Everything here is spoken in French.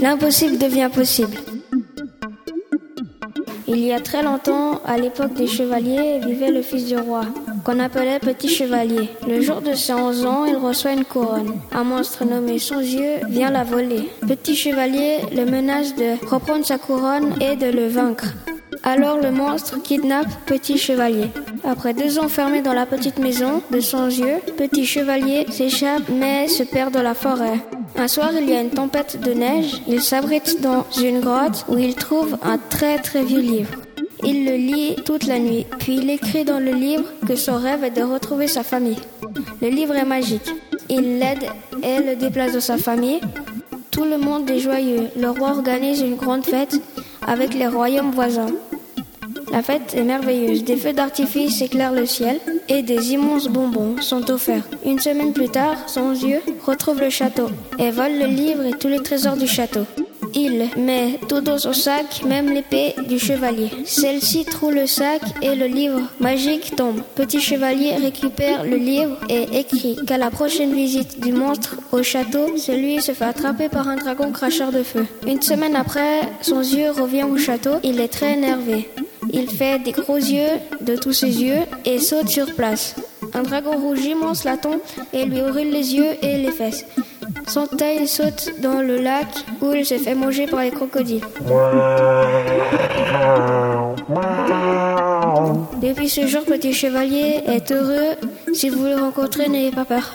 L'impossible devient possible. Il y a très longtemps, à l'époque des chevaliers, vivait le fils du roi, qu'on appelait Petit Chevalier. Le jour de ses 11 ans, il reçoit une couronne. Un monstre nommé Sans Yeux vient la voler. Petit Chevalier le menace de reprendre sa couronne et de le vaincre. Alors le monstre kidnappe Petit Chevalier. Après deux ans fermé dans la petite maison de Sans Yeux, Petit Chevalier s'échappe mais se perd dans la forêt. Un soir, il y a une tempête de neige. Il s'abrite dans une grotte où il trouve un très très vieux livre. Il le lit toute la nuit, puis il écrit dans le livre que son rêve est de retrouver sa famille. Le livre est magique. Il l'aide et le déplace dans sa famille. Tout le monde est joyeux. Le roi organise une grande fête avec les royaumes voisins. La fête est merveilleuse. Des feux d'artifice éclairent le ciel et des immenses bonbons sont offerts. Une semaine plus tard, son yeux retrouve le château et vole le livre et tous les trésors du château. Il met tout dans son sac, même l'épée du chevalier. Celle-ci trouve le sac et le livre magique tombe. Petit chevalier récupère le livre et écrit qu'à la prochaine visite du monstre au château, celui se fait attraper par un dragon cracheur de feu. Une semaine après, son yeux revient au château. Il est très énervé. Il fait des gros yeux de tous ses yeux et saute sur place. Un dragon rouge immense l'attend et lui brûle les yeux et les fesses. Son taille saute dans le lac où il se fait manger par les crocodiles. Depuis ce jour, Petit Chevalier est heureux. Si vous le rencontrez, n'ayez pas peur.